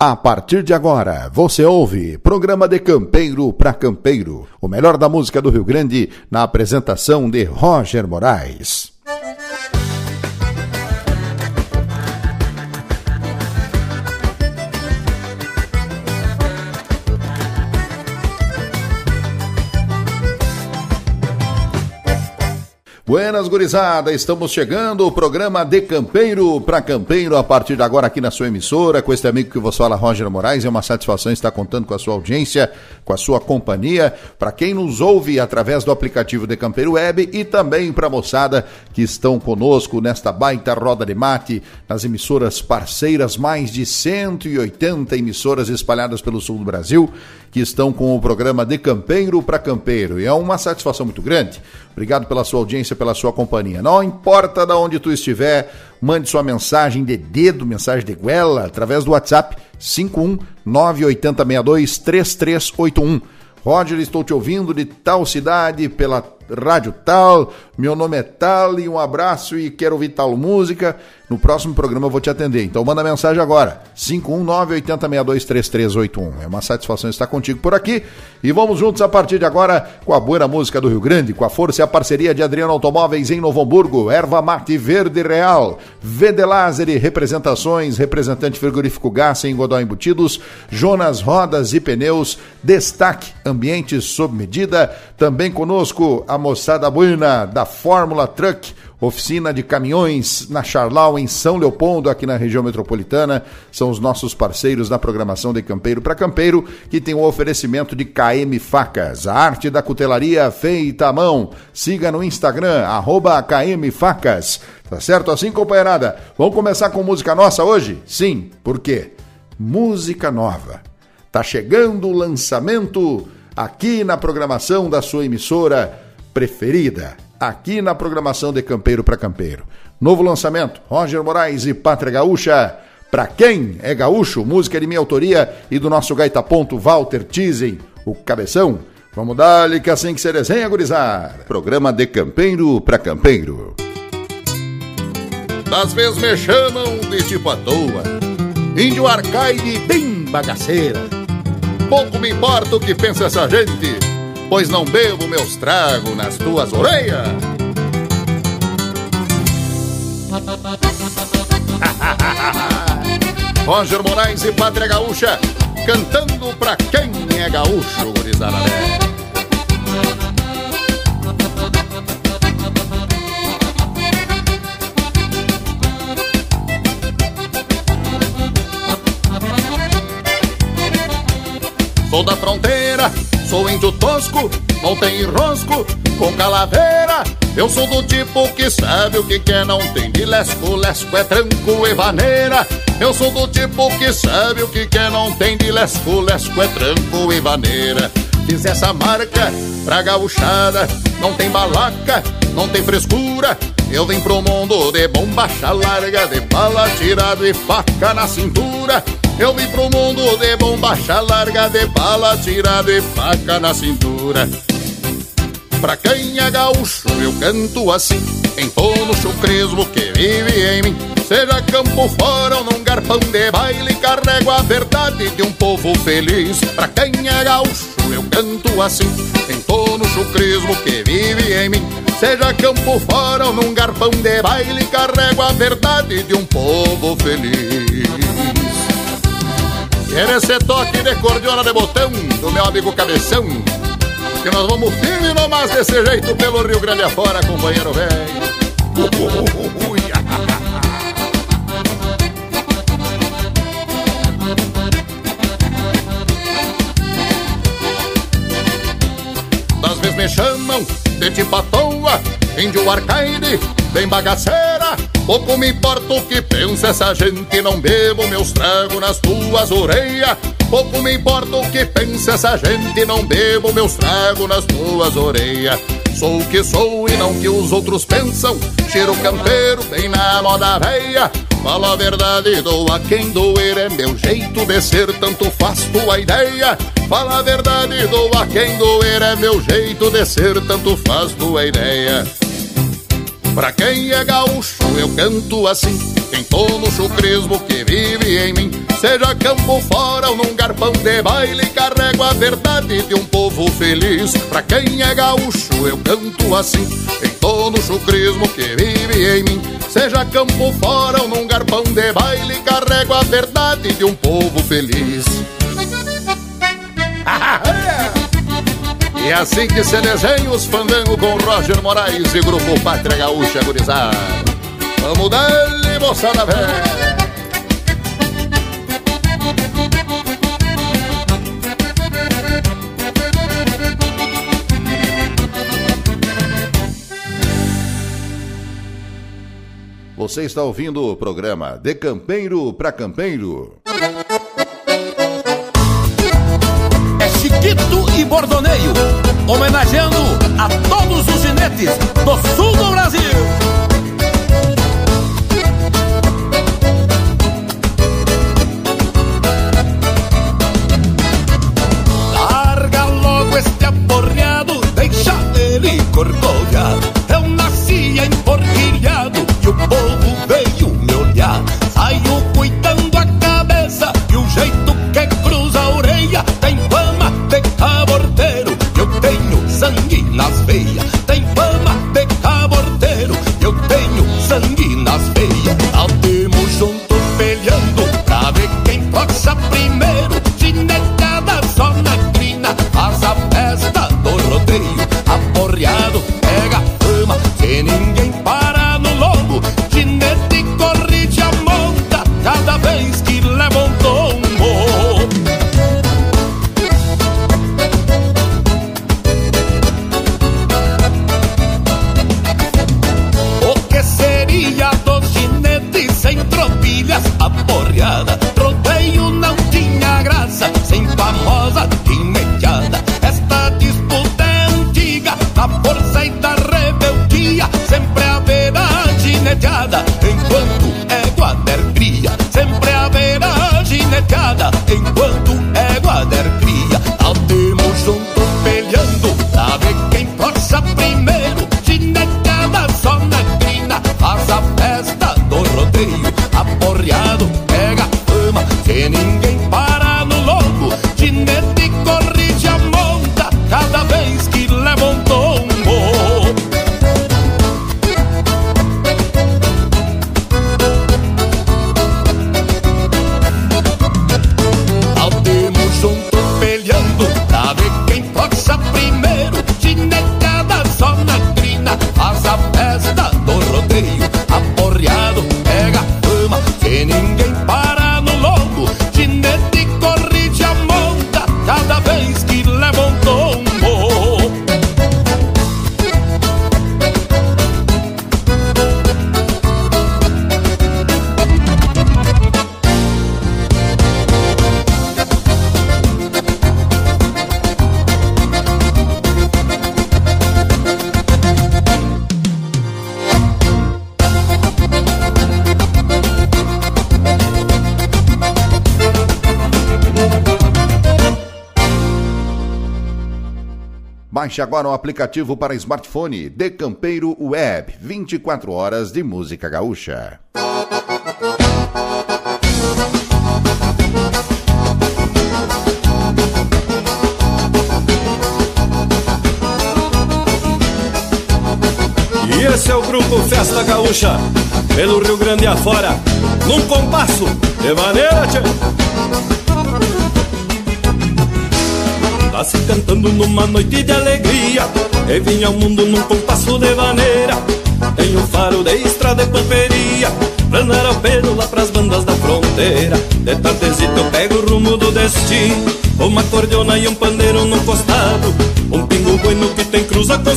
A partir de agora, você ouve programa de Campeiro para Campeiro, o melhor da música do Rio Grande, na apresentação de Roger Moraes. Buenas gurizada, estamos chegando, o programa de Campeiro para Campeiro, a partir de agora aqui na sua emissora, com este amigo que você fala, Roger Moraes, é uma satisfação estar contando com a sua audiência, com a sua companhia, para quem nos ouve através do aplicativo de Campeiro Web e também para a moçada que estão conosco nesta baita roda de mate, nas emissoras parceiras, mais de 180 emissoras espalhadas pelo sul do Brasil, que estão com o programa de Campeiro para Campeiro, e é uma satisfação muito grande. Obrigado pela sua audiência, pela sua companhia. Não importa de onde tu estiver, mande sua mensagem de dedo, mensagem de guela, através do WhatsApp 51980623381. Roger, estou te ouvindo de tal cidade, pela rádio tal, meu nome é tal e um abraço e quero ouvir tal música. No próximo programa eu vou te atender. Então manda mensagem agora, 519-8062-3381. É uma satisfação estar contigo por aqui. E vamos juntos a partir de agora com a boa música do Rio Grande, com a força e a parceria de Adriano Automóveis em Novo Hamburgo, Erva Mate Verde Real, VD Laser Representações, representante frigorífico Gás em Godó Embutidos, Jonas Rodas e Pneus, Destaque Ambientes sob medida. Também conosco a moçada buena da Fórmula Truck, oficina de caminhões na Charlau, em São Leopoldo, aqui na região metropolitana. São os nossos parceiros da programação de Campeiro para Campeiro, que tem o oferecimento de KM Facas, a arte da cutelaria feita à mão. Siga no Instagram, arroba KM Facas. Tá certo assim, companheirada? Vamos começar com música nossa hoje? Sim, por quê? Música nova. Tá chegando o lançamento aqui na programação da sua emissora preferida aqui na programação de Campeiro para Campeiro. Novo lançamento: Roger Moraes e Pátria Gaúcha. Pra quem é gaúcho, música de minha autoria e do nosso gaita ponto Walter Tizen, o cabeção. Vamos dar-lhe que assim que se desenha, gurizar. Programa de Campeiro para Campeiro. Das vezes me chamam de tipo à toa, índio arcaide bem bagaceira. Pouco me importa o que pensa essa gente, pois não bebo meus tragos nas tuas orelhas. Roger Moraes e Pátria Gaúcha, cantando pra quem é gaúcho, gurizada Sou da fronteira, sou índio tosco, não tem enrosco, com calaveira. Eu sou do tipo que sabe o que quer, não tem de lesco, lesco é tranco e vaneira. Eu sou do tipo que sabe o que quer, não tem de lesco, lesco é tranco e vaneira. Fiz essa marca pra gauchada, não tem balaca, não tem frescura. Eu vim pro mundo de bombacha larga, de bala tirado e faca na cintura. Eu vim pro mundo de bombacha larga, de bala tirada e faca na cintura. Pra quem é gaúcho, eu canto assim, em todo chucrismo que vive em mim. Seja campo fora ou num garpão de baile, carrego a verdade de um povo feliz. Pra quem é gaúcho, eu canto assim, em todo chucrismo que vive em mim. Seja campo fora ou num garpão de baile, carrego a verdade de um povo feliz. Quer esse toque de cordiola de botão do meu amigo Cabeção? Que nós vamos firme nomás desse jeito pelo Rio Grande afora, companheiro velho. Das vezes me chamam de tipo à toa, índio arcaide, bem bagaceira. Pouco me importa o que pensa essa gente, não bebo meus tragos nas tuas orelhas. Pouco me importa o que pensa essa gente, não bebo meus tragos nas tuas orelhas. Sou o que sou e não o que os outros pensam. Cheiro campeiro, bem na moda veia. Falo a verdade, dou a quem doer, é meu jeito de ser, tanto faz tua ideia. Fala a verdade, dou a quem doer, é meu jeito de ser, tanto faz tua ideia. Pra quem é gaúcho, eu canto assim. Em todo o chucrismo que vive em mim. Seja campo fora ou num garpão de baile, carrego a verdade de um povo feliz. Pra quem é gaúcho, eu canto assim. Em todo o chucrismo que vive em mim. Seja campo fora ou num garpão de baile, carrego a verdade de um povo feliz. E é assim que se desenha os fandango com Roger Moraes e Grupo Pátria Gaúcha Gurizada. Vamos dar-lhe, moçada velha. Você está ouvindo o programa De Campeiro para Campeiro. É Chiquito e Bordoneio, homenageando a todos os ginetes do sul do Brasil. Baixe agora o aplicativo para smartphone De Campeiro Web, 24 horas de música gaúcha. E esse é o grupo Festa Gaúcha, pelo Rio Grande afora, num compasso de maneira. Tchê. Tá se cantando numa noite de alegria. E vinha ao mundo num compasso de maneira. Tem um faro de estrada e pamperia andar ao pelo lá pras bandas da fronteira. De tardezito eu pego o rumo do destino. Uma cordiona e um pandeiro num costado. Um pingo bueno que tem cruza com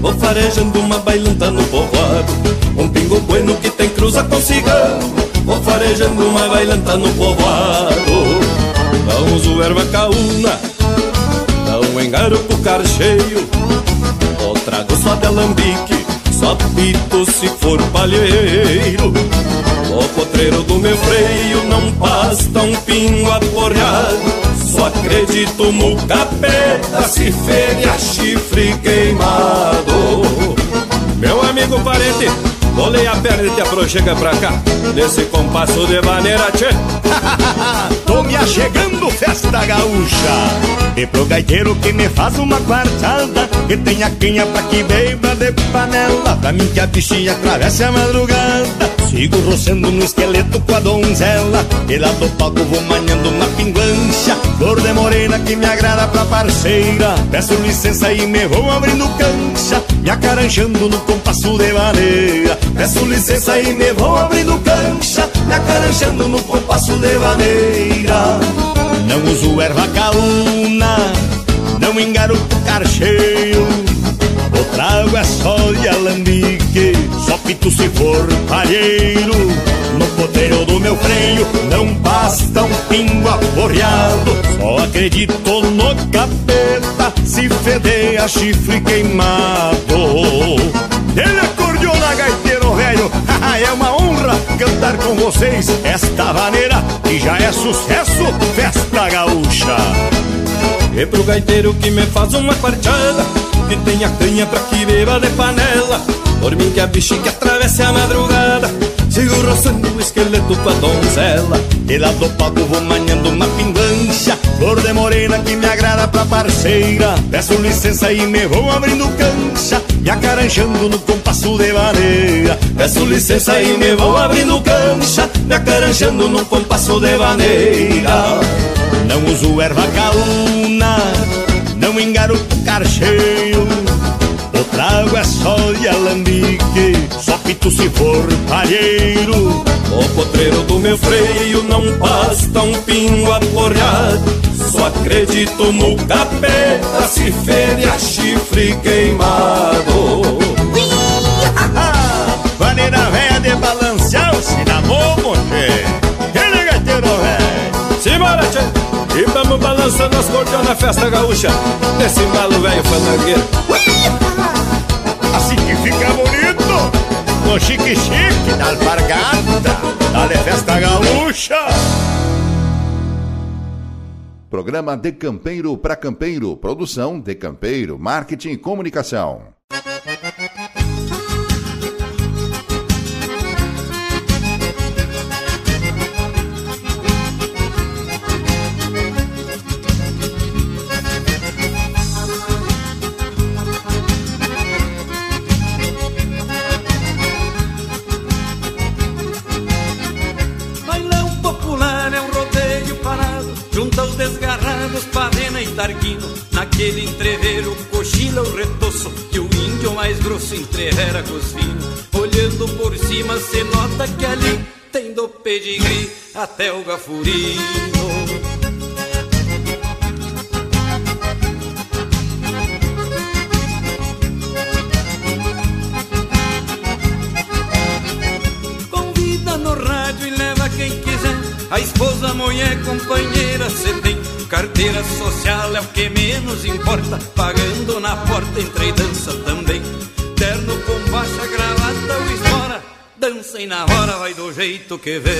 Vou farejando uma bailanta no povoado. Um pingo bueno que tem cruza com cigarro Vou farejando uma bailanta no povoado. Vamos o erva caúna um engarupo carcheio Ou trago só de alambique Só pito se for palheiro. O potreiro do meu freio Não basta um pingo aporreado só acredito no capeta se feria chifre queimado. Meu amigo parente Bolei a perna e te aproxega pra cá. Nesse compasso de maneira tchê me achegando, festa gaúcha. E pro gaiteiro que me faz uma quartada E tem a canha pra que beba de panela Pra mim que a bichinha atravesse a madrugada Sigo roçando no esqueleto com a donzela. E lá do palco vou manhando uma pinguancha Flor de morena que me agrada pra parceira. Peço licença e me vou abrindo cancha. Me acaranjando no compasso de maneira Peço licença e me vou abrindo cancha. Me acaranjando no compasso de maneira Não uso erva caúna. Não engaroto carcheio trago é só de alambique. Só pito se for palheiro. No poteiro do meu freio Não basta um pingo aporreado Só acredito no capeta Se feder a chifre queimado. Ele acordeona gaiteiro velho. É uma honra cantar com vocês Esta maneira que já é sucesso Festa gaúcha E pro gaiteiro que me faz uma quarteada Que tem a canha pra que beba de panela. Por mim que a bexiga atravesse a madrugada Sigo roçando o esqueleto com a donzela. E lá do palco vou manhando uma pingancha Flor de morena que me agrada pra parceira. Peço licença e me vou abrindo cancha Me acaranjando no compasso de maneira Peço licença e me vou abrindo cancha Me acaranjando no compasso de maneira Não uso erva caúna Não engaroto carcheio O trago é só de alambique Só pito se for palheiro. O potreiro do meu freio não basta um pingo aporreado Só acredito no capeta se fere a chifre queimado. Maneira velha de balancear o cinamon, che Ele gaiteiro velho Simbora, tchê! Vamos balançando as cordas na festa gaúcha Nesse embalo velho fandangueiro Assim que fica bonito No chique chique da alpargata Dale festa gaúcha Programa De Campeiro para Campeiro. Produção De Campeiro. Marketing e Comunicação. Naquele entreveiro cochila o retoço Que o índio mais grosso entrevera com os finos Olhando por cima cê nota que ali Tem do pedigree até o gafurino Carteira social é o que menos importa. Pagando na porta, entre dança também. Terno com baixa gravata ou espora. Dança e na hora vai do jeito que vem.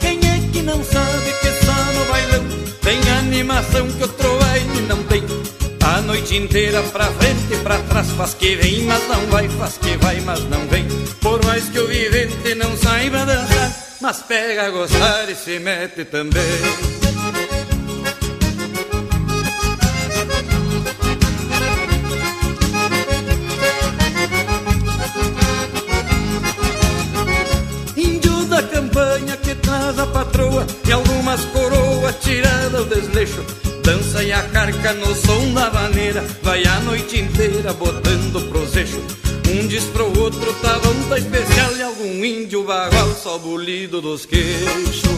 Quem é que não noite inteira pra frente e pra trás faz que vem, mas não vai, faz que vai, mas não vem. Por mais que o vivente não saiba dançar, mas pega a gostar e se mete também. Índio da campanha que traz a patroa E algumas coroas tiradas do desleixo Dança e a carca no som da vaneira Vai a noite inteira botando pros eixos Um diz pro outro, tá bom, tá especial. E algum índio bagual só bolido dos queixos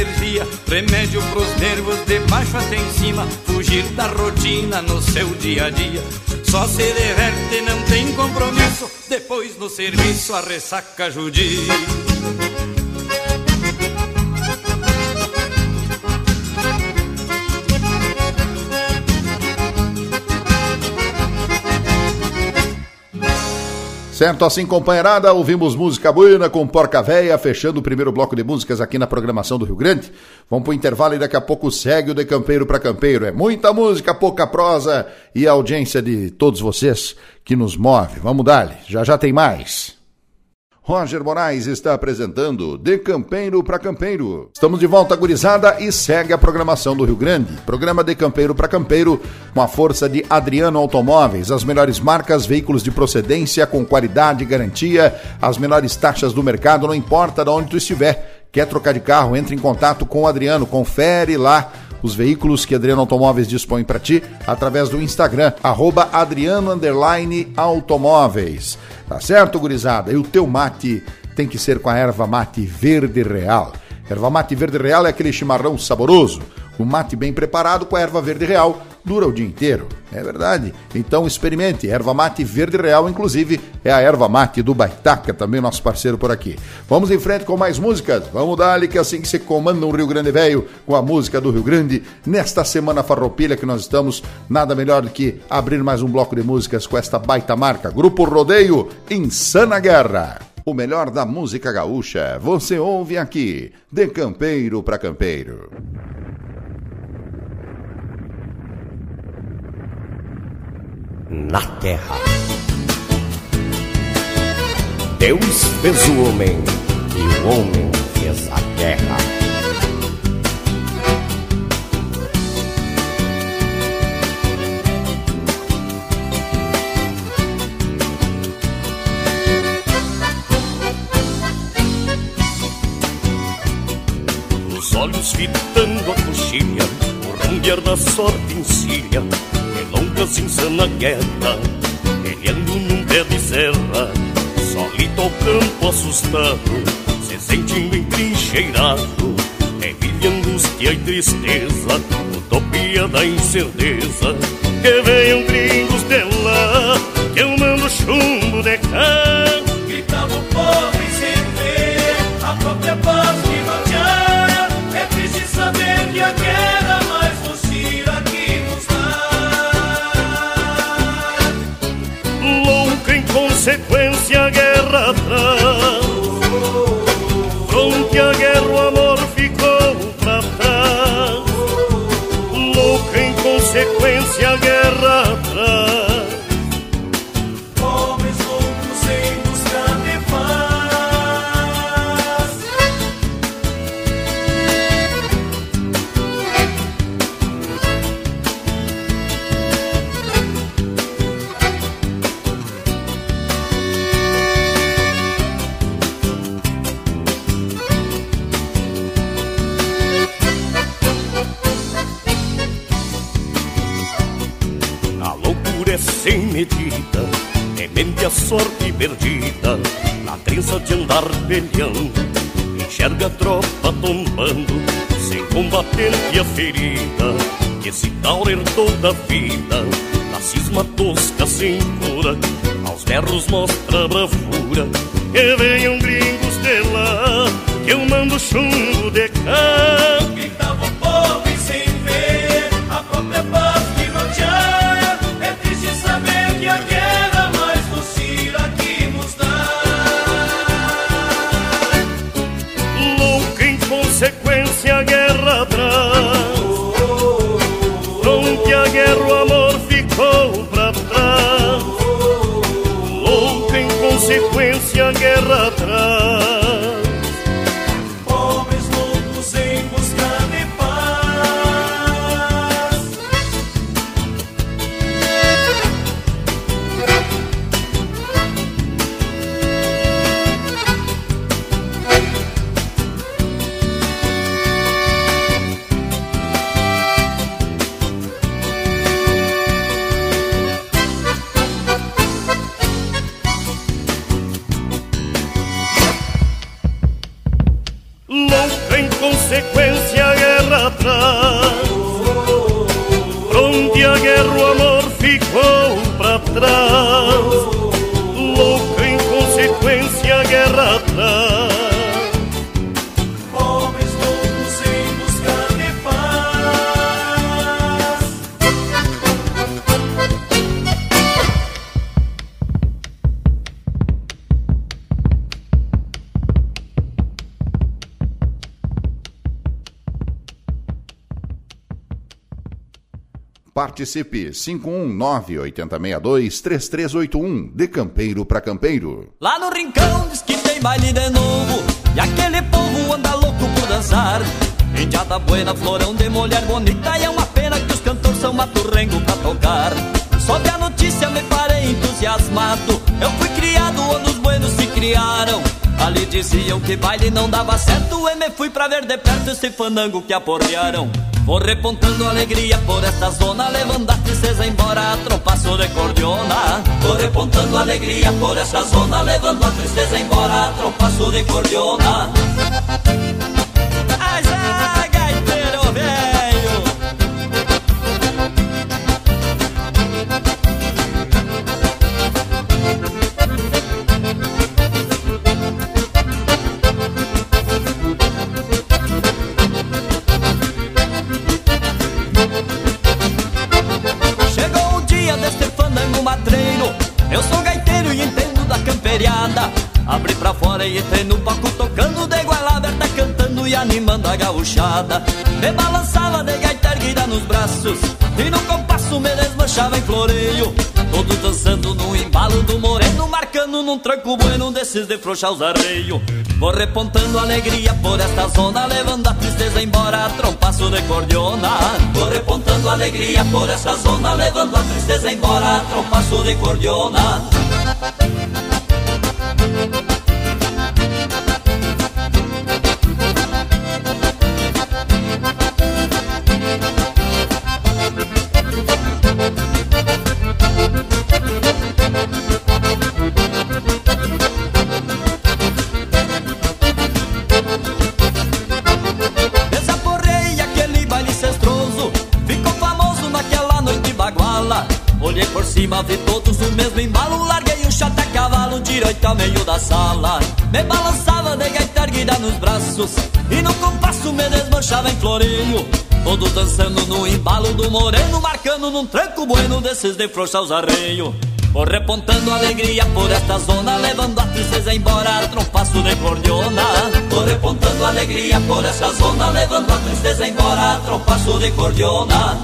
energia. Remédio pros nervos de baixo até em cima, fugir da rotina no seu dia a dia. Só se diverte, não tem compromisso. Depois no serviço a ressaca judia. Certo, assim companheirada, ouvimos música buena com Porca Véia, fechando o primeiro bloco de músicas aqui na programação do Rio Grande. Vamos pro intervalo e daqui a pouco segue o de campeiro para campeiro. É muita música, pouca prosa e a audiência de todos vocês que nos move. Vamos dar já já tem mais. Roger Moraes está apresentando De Campeiro para Campeiro. Estamos de volta, gurizada, e segue a programação do Rio Grande. Programa De Campeiro para Campeiro, com a força de Adriano Automóveis, as melhores marcas, veículos de procedência, com qualidade e garantia, as menores taxas do mercado, não importa de onde tu estiver. Quer trocar de carro? Entre em contato com o Adriano, confere lá os veículos que Adriano Automóveis dispõe para ti através do Instagram, arroba Adriano Automóveis. Tá certo, gurizada? E o teu mate tem que ser com a erva mate verde real. Erva mate verde real é aquele chimarrão saboroso. O mate bem preparado com a erva verde real dura o dia inteiro. É verdade. Então experimente. Erva mate verde real, inclusive, é a erva mate do Baitaca, também nosso parceiro por aqui. Vamos em frente com mais músicas. Vamos dar ali que é assim que se comanda um Rio Grande Velho com a música do Rio Grande. Nesta semana farroupilha que nós estamos, nada melhor do que abrir mais um bloco de músicas com esta baita marca. Grupo Rodeio, Insana Guerra. O melhor da música gaúcha, você ouve aqui, de campeiro para campeiro. Na terra. Deus fez o homem e o homem fez a terra. Os olhos fitando a coxilha, o rambiar da sorte encilha longas insana guerra, Peleando num pé de serra Solito ao campo assustado Se sentindo É vilha, angústia e tristeza Utopia da incerteza Que venham gringos de lá Que eu mando chumbo de cá. Gritava o pobre sem ver A própria paz your sorte perdida Na crença de andar peleando Enxerga a tropa tombando Sem combatente a ferida Que esse tal herdou da vida Na cisma tosca sem cura Aos berros mostra bravura Que venham gringos de lá Que eu mando chumbo de cá em consequência a guerra traz Onde a guerra o amor ficou pra trás Participe. 519-8062-3381 de Campeiro para Campeiro. Lá no Rincão diz que tem baile de novo. E aquele povo anda louco por dançar. Indiada buena, florão de mulher bonita. E é uma pena que os cantores são maturrengo pra tocar. Sob a notícia me parei entusiasmado. Eu fui criado onde os buenos se criaram. Ali diziam que baile não dava certo. E me fui pra ver de perto esse fandango que aporrearam Vou repontando alegria por esta zona Levando a tristeza embora a trompaço de cordiona. Vou repontando alegria por esta zona Levando a tristeza embora a trompaço de cordiona E entrei no palco tocando De goela aberta cantando e animando a gauchada. Me balançava de gaita erguida nos braços E no compasso me desmanchava em floreio. Todos dançando no embalo do moreno Marcando num tranco bueno desses de frouxar os Vou repontando alegria por esta zona Levando a tristeza embora a trompaço de cordiona. Vou repontando alegria por esta zona Levando a tristeza embora a trompaço de cordiona Me balançava de gaita erguida nos braços E no compasso me desmanchava em floreio Todos dançando no embalo do moreno Marcando num tranco bueno desses de frouxar os arreios Vou repontando alegria por esta zona Levando a tristeza embora a trompaço de cordiona. Vou repontando alegria por esta zona Levando a tristeza embora a trompaço de cordiona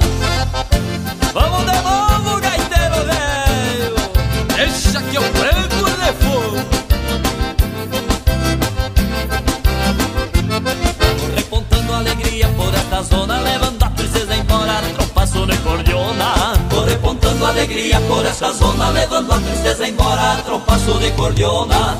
alegria por esta zona Levando a tristeza embora Trompaço de cordiona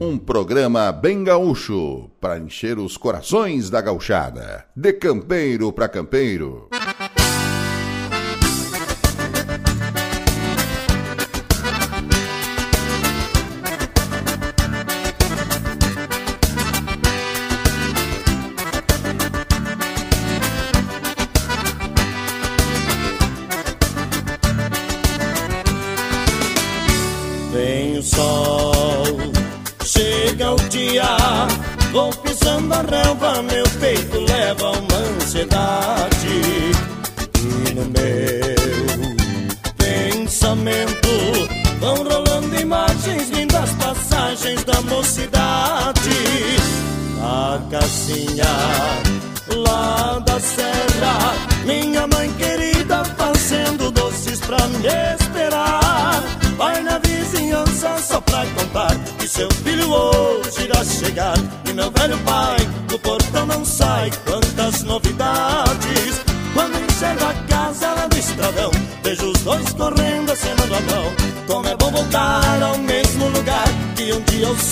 Um programa bem gaúcho para encher os corações da gauchada. De campeiro para campeiro.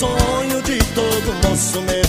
Sonho de todo moço me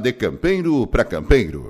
de campeiro para campeiro.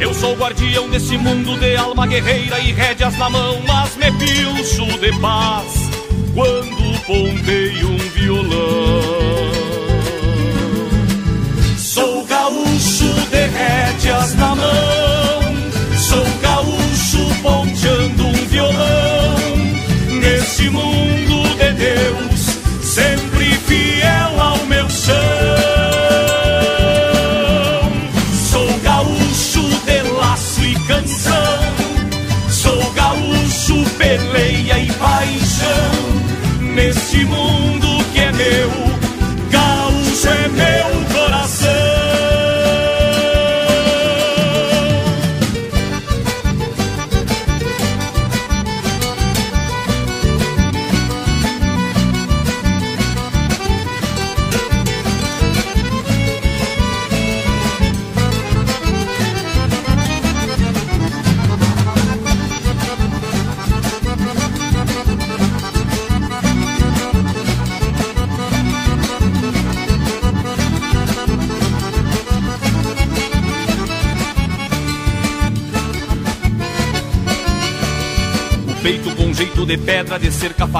Eu sou guardião desse mundo de alma guerreira e rédeas na mão, mas me pilcho de paz quando ponteio um violão. Sou gaúcho de rédeas na mão, sou gaúcho ponteando um violão. Nesse mundo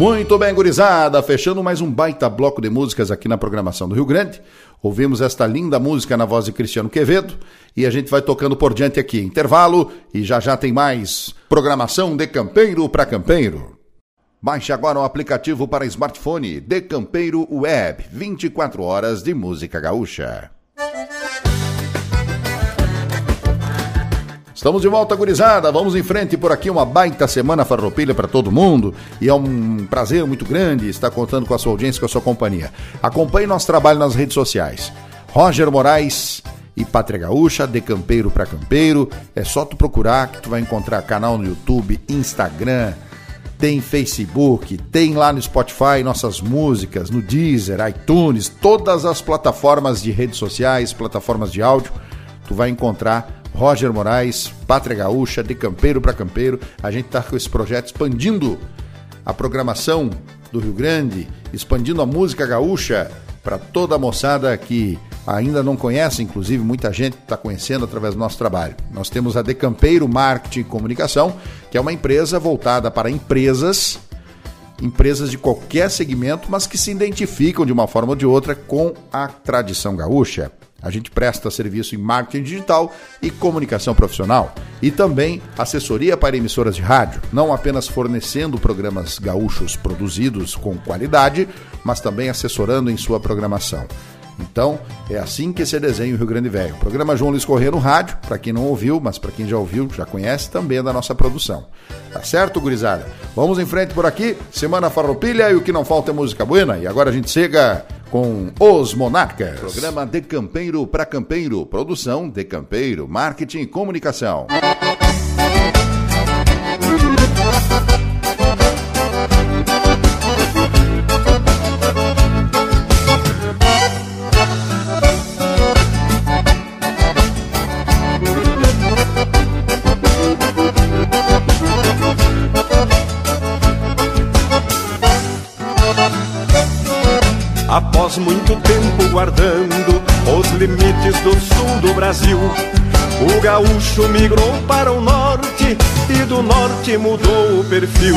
Muito bem, gurizada, fechando mais um baita bloco de músicas aqui na programação do Rio Grande. Ouvimos esta linda música na voz de Cristiano Quevedo e a gente vai tocando por diante aqui. Intervalo e já já tem mais programação de campeiro para campeiro. Baixe agora o aplicativo para smartphone de Campeiro Web, 24 horas de música gaúcha. Estamos de volta, gurizada. Vamos em frente por aqui. Uma baita semana farroupilha para todo mundo. E é um prazer muito grande estar contando com a sua audiência, com a sua companhia. Acompanhe nosso trabalho nas redes sociais. Roger Moraes e Pátria Gaúcha, de campeiro para campeiro. É só tu procurar que tu vai encontrar canal no YouTube, Instagram, tem Facebook, tem lá no Spotify nossas músicas, no Deezer, iTunes, todas as plataformas de redes sociais, plataformas de áudio. Tu vai encontrar Roger Moraes, Pátria Gaúcha, de campeiro para campeiro. A gente está com esse projeto expandindo a programação do Rio Grande, expandindo a música gaúcha para toda a moçada que ainda não conhece, inclusive muita gente está conhecendo através do nosso trabalho. Nós temos a Decampeiro Marketing e Comunicação, que é uma empresa voltada para empresas, empresas de qualquer segmento, mas que se identificam de uma forma ou de outra com a tradição gaúcha. A gente presta serviço em marketing digital e comunicação profissional e também assessoria para emissoras de rádio, não apenas fornecendo programas gaúchos produzidos com qualidade, mas também assessorando em sua programação. Então, é assim que se desenha o Rio Grande Velho. O programa João Luiz Corrêa no rádio, para quem não ouviu, mas para quem já ouviu, já conhece, também é da nossa produção. Tá certo, gurizada? Vamos em frente por aqui, Semana Farroupilha e o que não falta é música buena. E agora a gente chega com Os Monarcas. Programa De Campeiro para Campeiro. Produção De Campeiro, Marketing e Comunicação. Guardando os limites do sul do Brasil, o gaúcho migrou para o norte e do norte mudou o perfil.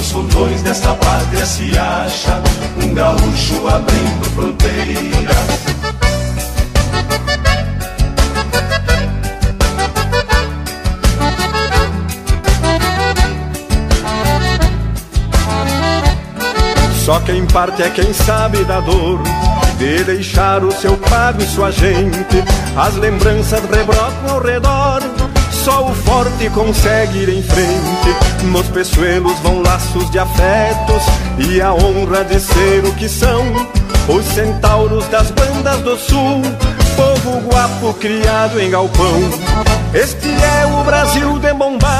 Nos fundões desta pátria se acha um gaúcho abrindo fronteiras. Só quem parte é quem sabe da dor de deixar o seu pago e sua gente. As lembranças rebrotam ao redor. Só o forte consegue ir em frente. Nos peçoelos vão laços de afetos e a honra de ser o que são. Os centauros das bandas do sul, povo guapo criado em galpão. Este é o Brasil de bombacha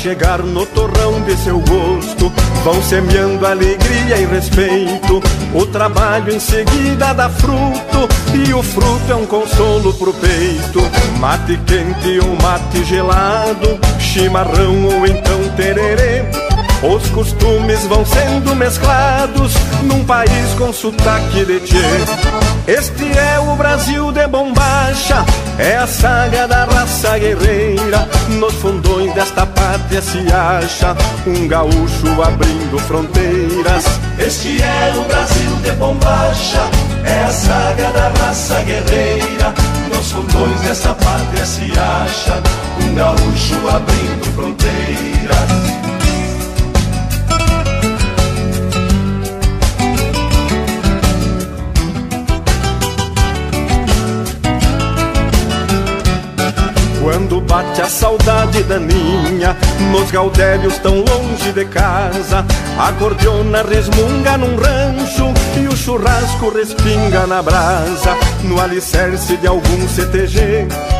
Chegar no torrão de seu gosto, vão semeando alegria e respeito. O trabalho em seguida dá fruto, e o fruto é um consolo pro peito. Mate quente ou mate gelado, chimarrão ou então tererê. Os costumes vão sendo mesclados num país com sotaque de tchê. Este é o Brasil de bombacha, é a saga da raça guerreira. Nos fundões desta pátria se acha um gaúcho abrindo fronteiras. Este é o Brasil de bombacha, é a saga da raça guerreira. Nos fundões desta pátria se acha um gaúcho abrindo fronteiras. Bate a saudade daninha. Nos gaudérios tão longe de casa A cordiona resmunga num rancho E o churrasco respinga na brasa. No alicerce de algum CTG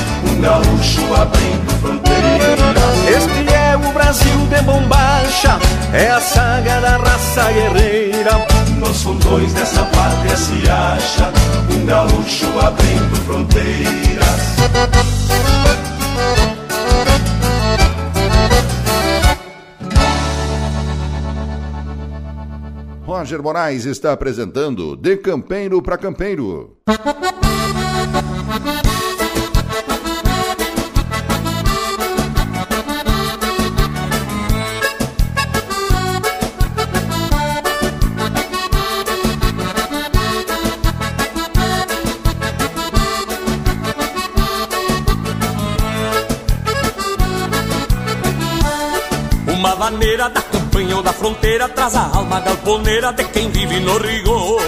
gaúcho abrindo fronteiras. Este é o Brasil de bombacha, é a saga da raça guerreira. Nos fundões dessa pátria se acha um gaúcho abrindo fronteiras. Roger Moraes está apresentando De Campeiro para Campeiro. Da campanha ou da fronteira traz a alma galponeira de quem vive no rigor.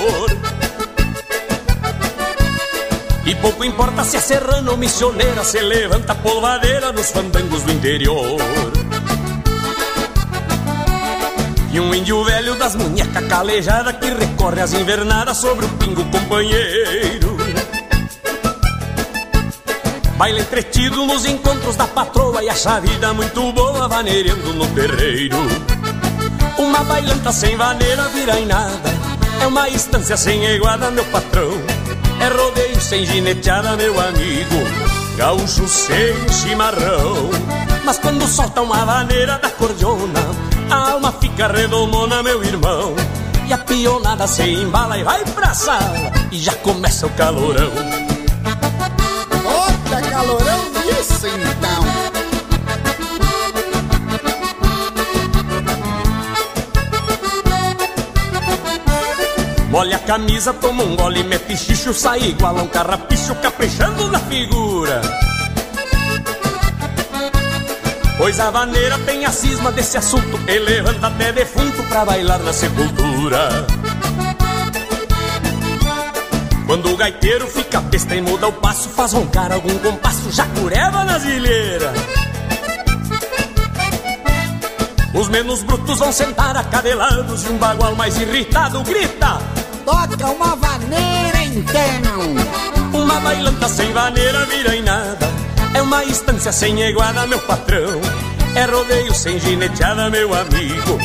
E pouco importa se é serrano ou missioneira, se levanta polvadeira nos fandangos do interior. E um índio velho das munhecas calejadas que recorre às invernadas sobre o pingo companheiro. Baile entretido nos encontros da patroa e acha a vida muito boa vaneirando no terreiro. Uma bailanta sem vaneira vira em nada, é uma estância sem iguada, meu patrão. É rodeio sem gineteada, meu amigo, gaúcho sem chimarrão. Mas quando solta uma vaneira da cordiona, a alma fica redomona, meu irmão. E a pionada se embala e vai pra sala, e já começa o calorão. Nisso então. Molha a camisa, toma um gole, mete xixo, sai igual um carrapicho, caprichando na figura. Pois a vaneira tem a cisma desse assunto, e levanta até defunto pra bailar na sepultura. Quando o gaiteiro fica besta e muda o passo, faz roncar algum compasso, já cureva nas ilheiras. Os menos brutos vão sentar acadelados e um bagual mais irritado grita: Toca uma vaneira então. Uma bailanta sem vaneira vira em nada. É uma estância sem iguada, meu patrão. É rodeio sem gineteada, meu amigo.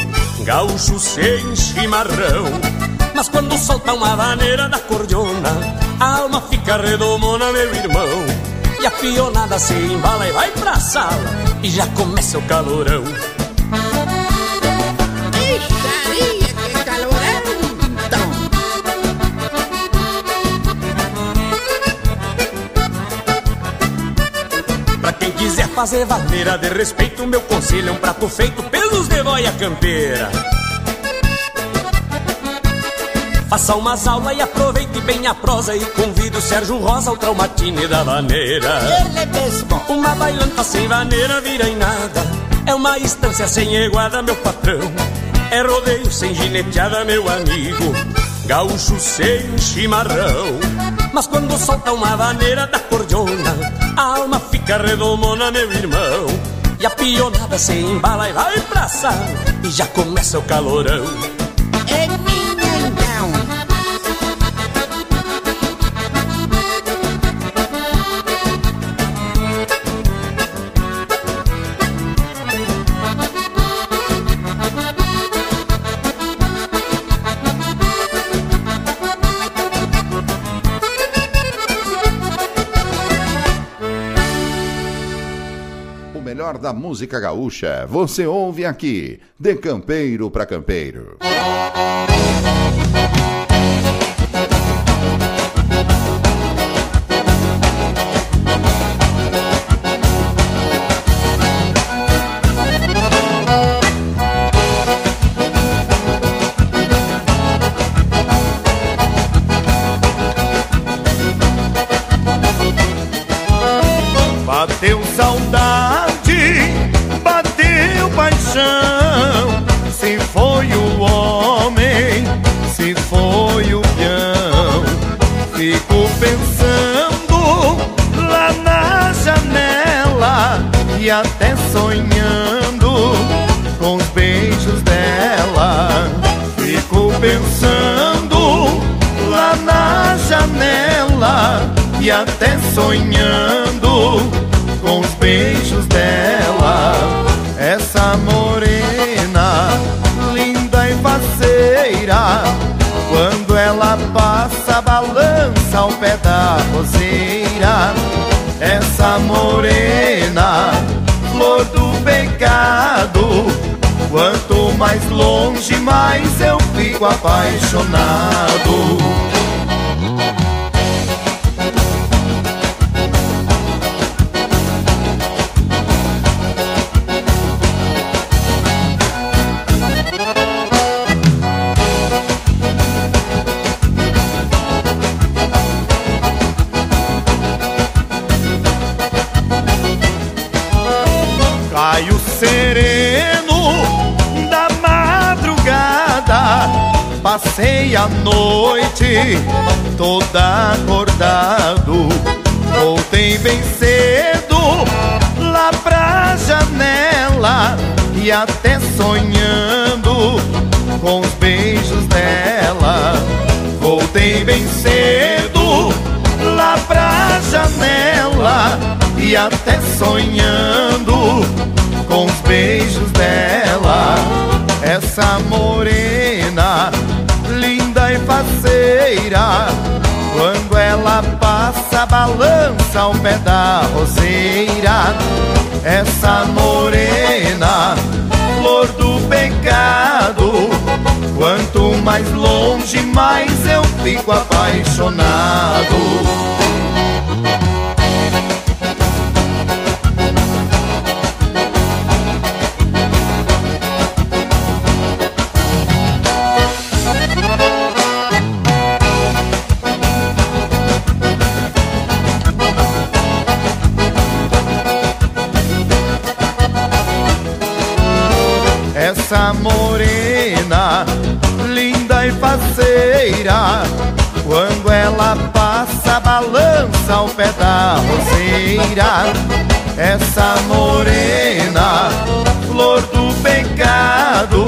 Gaúcho sem chimarrão. Mas quando solta uma vaneira da cordiona, a alma fica redomona, meu irmão. E a pionada se embala e vai pra sala, e já começa o calorão. Ixaria, que calorão então. Pra quem quiser fazer vaneira de respeito, meu conselho é um prato feito pelos de boia campeira. Faça umas aulas e aproveite bem a prosa. E convide o Sérgio Rosa ao traumatine da vaneira Ele mesmo. Uma bailanta sem vaneira vira em nada. É uma estância sem iguada, meu patrão. É rodeio sem gineteada, meu amigo. Gaúcho sem chimarrão. Mas quando solta uma vaneira da cordiona A alma fica redomona, meu irmão. E a pionada se embala e vai pra sala E já começa o calorão da música gaúcha, você ouve aqui, de campeiro para campeiro. Apaixonado. Cai o sereno Passei a noite toda acordado Voltei bem cedo lá pra janela E até sonhando com os beijos dela Voltei bem cedo lá pra janela e até sonhando com os beijos dela. Essa morena, linda e faceira, quando ela passa, balança ao pé da roseira. Essa morena, flor do pecado, quanto mais longe, mais eu fico apaixonado. Essa morena, linda e faceira, quando ela passa, balança ao pé da roseira. Essa morena, flor do pecado,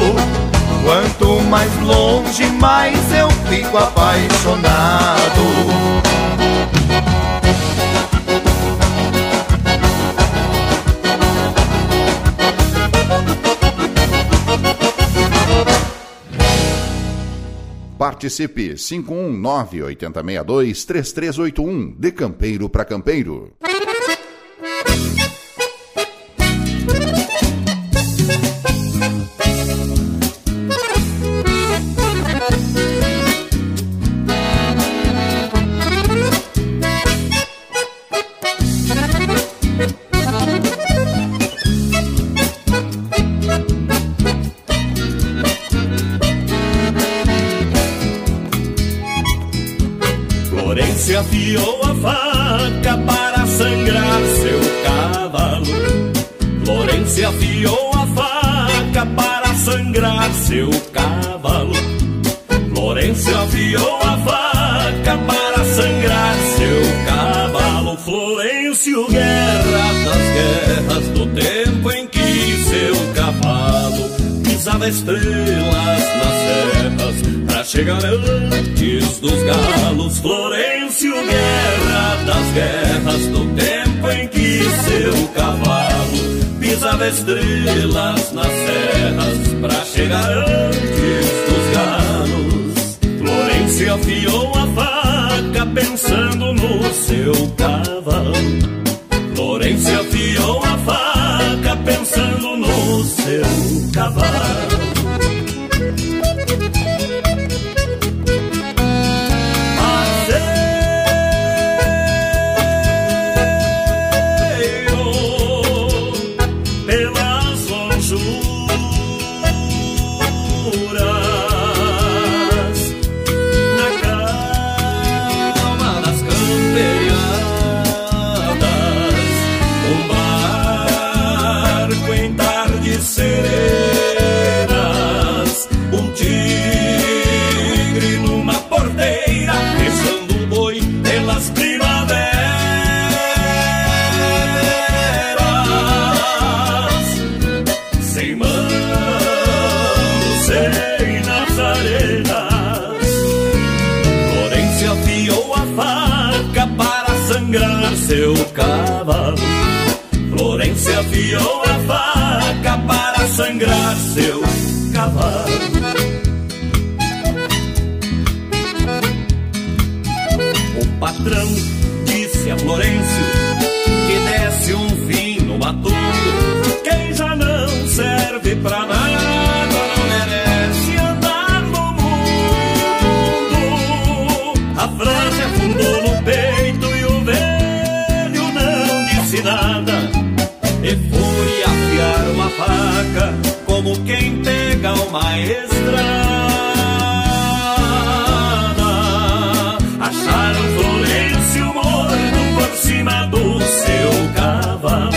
quanto mais longe, mais eu fico apaixonado. Participe 519-8062-3381, de campeiro para campeiro. Estrelas nas serras pra chegar antes dos galos. Florêncio afiou a faca pensando no seu cavalo. Florência afiou a faca pensando no seu cavalo. Seu cavalo. O patrão uma estrada. Acharam Florencio morto por cima do seu cavalo.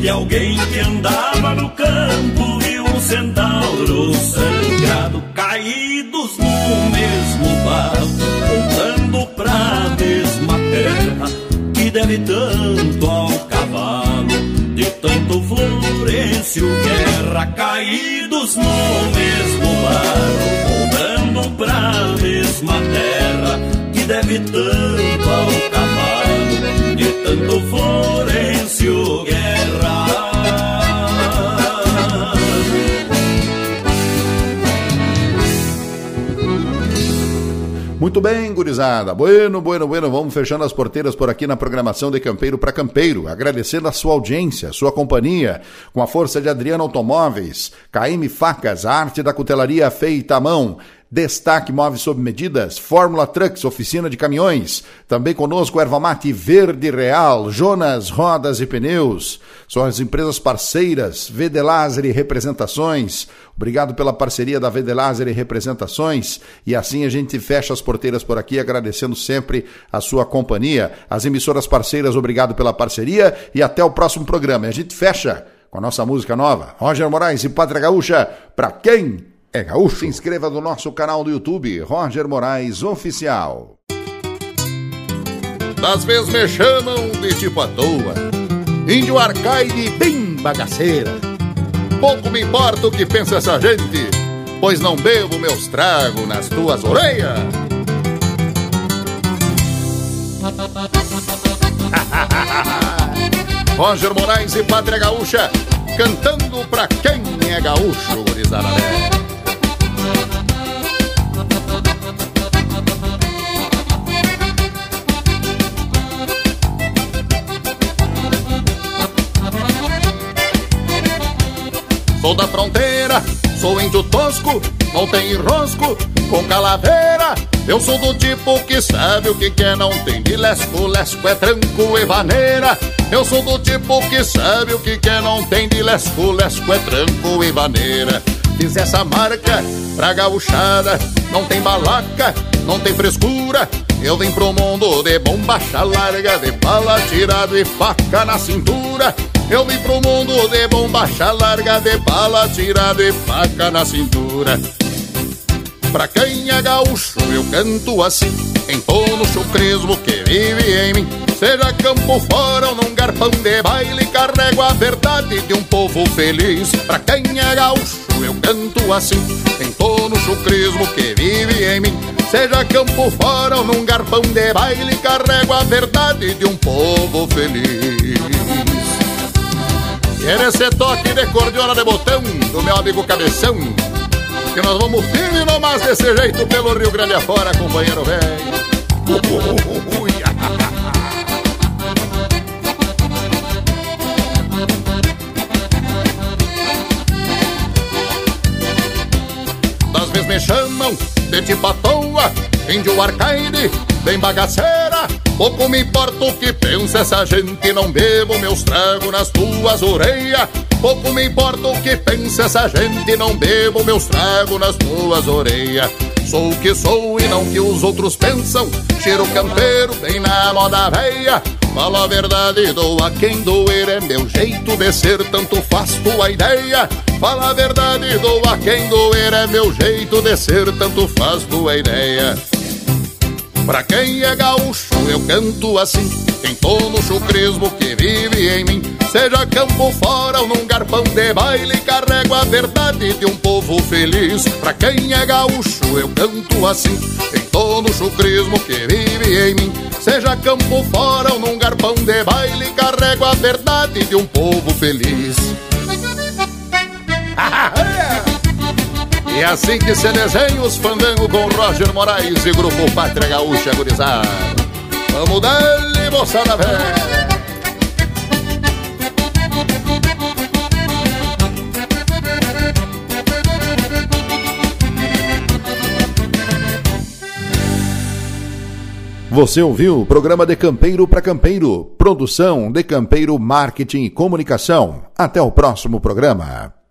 E alguém que andava no campo viu um centauro sangrado caídos no mesmo barro, voltando pra mesma terra que deve tanto ao Florencio Guerra caídos no mesmo barro, voltando pra mesma terra que deve tanto ao cavalo. De tanto Florencio Muito bem, gurizada. Bueno, bueno, bueno. Vamos fechando as porteiras por aqui na programação de Campeiro para Campeiro. Agradecendo a sua audiência, sua companhia, com a força de Adriano Automóveis, KM Facas, a arte da cutelaria feita à mão. Destaque Móveis sob medidas, Fórmula Trucks, oficina de caminhões. Também conosco Erva Mate Verde Real, Jonas Rodas e Pneus. São as empresas parceiras, VD Laser e Representações. Obrigado pela parceria da VD Laser e Representações. E assim a gente fecha as porteiras por aqui, agradecendo sempre a sua companhia. As emissoras parceiras, obrigado pela parceria e até o próximo programa. E a gente fecha com a nossa música nova. Roger Moraes e Pátria Gaúcha, pra quem é gaúcho. Se inscreva no nosso canal do YouTube, Roger Moraes Oficial. Das vezes me chamam de tipo à toa, índio arcaide bem bagaceira. Pouco me importa o que pensa essa gente, pois não bebo meus tragos nas tuas orelhas. Roger Moraes e Pátria Gaúcha, cantando pra quem é gaúcho, gurizada. né? Sou da fronteira, sou índio tosco, não tem enrosco, com calaveira. Eu sou do tipo que sabe o que quer, não tem de lesco, lesco é tranco e vaneira. Eu sou do tipo que sabe o que quer, não tem de lesco, lesco é tranco e vaneira. Fiz essa marca pra gauchada, não tem balaca, não tem frescura. Eu vim pro mundo de bombacha larga, de bala tirado e faca na cintura. Eu vim pro mundo de bombacha larga, de bala tirada e faca na cintura. Pra quem é gaúcho, eu canto assim, em tono chucrismo que vive em mim. Seja campo fora ou num garpão de baile, carrego a verdade de um povo feliz. Pra quem é gaúcho, eu canto assim, em tono chucrismo que vive em mim. Seja campo fora ou num garpão de baile, carrego a verdade de um povo feliz. E é nesse toque de cordiona de botão do meu amigo Cabeção Que nós vamos firme nomás desse jeito pelo Rio Grande afora, companheiro velho. Das vezes me chamam de tipo à toa Índio arcaide, bem bagaceira Pouco me importa o que pensa essa gente Não bebo meus tragos nas tuas orelhas Pouco me importa o que pensa essa gente Não bebo meus tragos nas tuas orelhas. Sou o que sou e não o que os outros pensam. Cheiro campeiro, bem na moda veia Falo a verdade, dou a quem doer. É meu jeito de ser, tanto faz tua ideia. Fala a verdade, dou a quem doer. É meu jeito de ser, tanto faz tua ideia Pra quem é gaúcho, eu canto assim. Em tono chucrismo que vive em mim. Seja campo fora ou num garpão de baile Carrego a verdade de um povo feliz. Pra quem é gaúcho, eu canto assim. Em tono chucrismo que vive em mim. Seja campo fora ou num garpão de baile, carrego a verdade de um povo feliz. E assim que se desenha os fandangos com Roger Moraes e Grupo Pátria Gaúcha Gurizada. Vamos dar-lhe, moçada velha. Você ouviu o programa De Campeiro para Campeiro, produção de Campeiro Marketing e Comunicação. Até o próximo programa.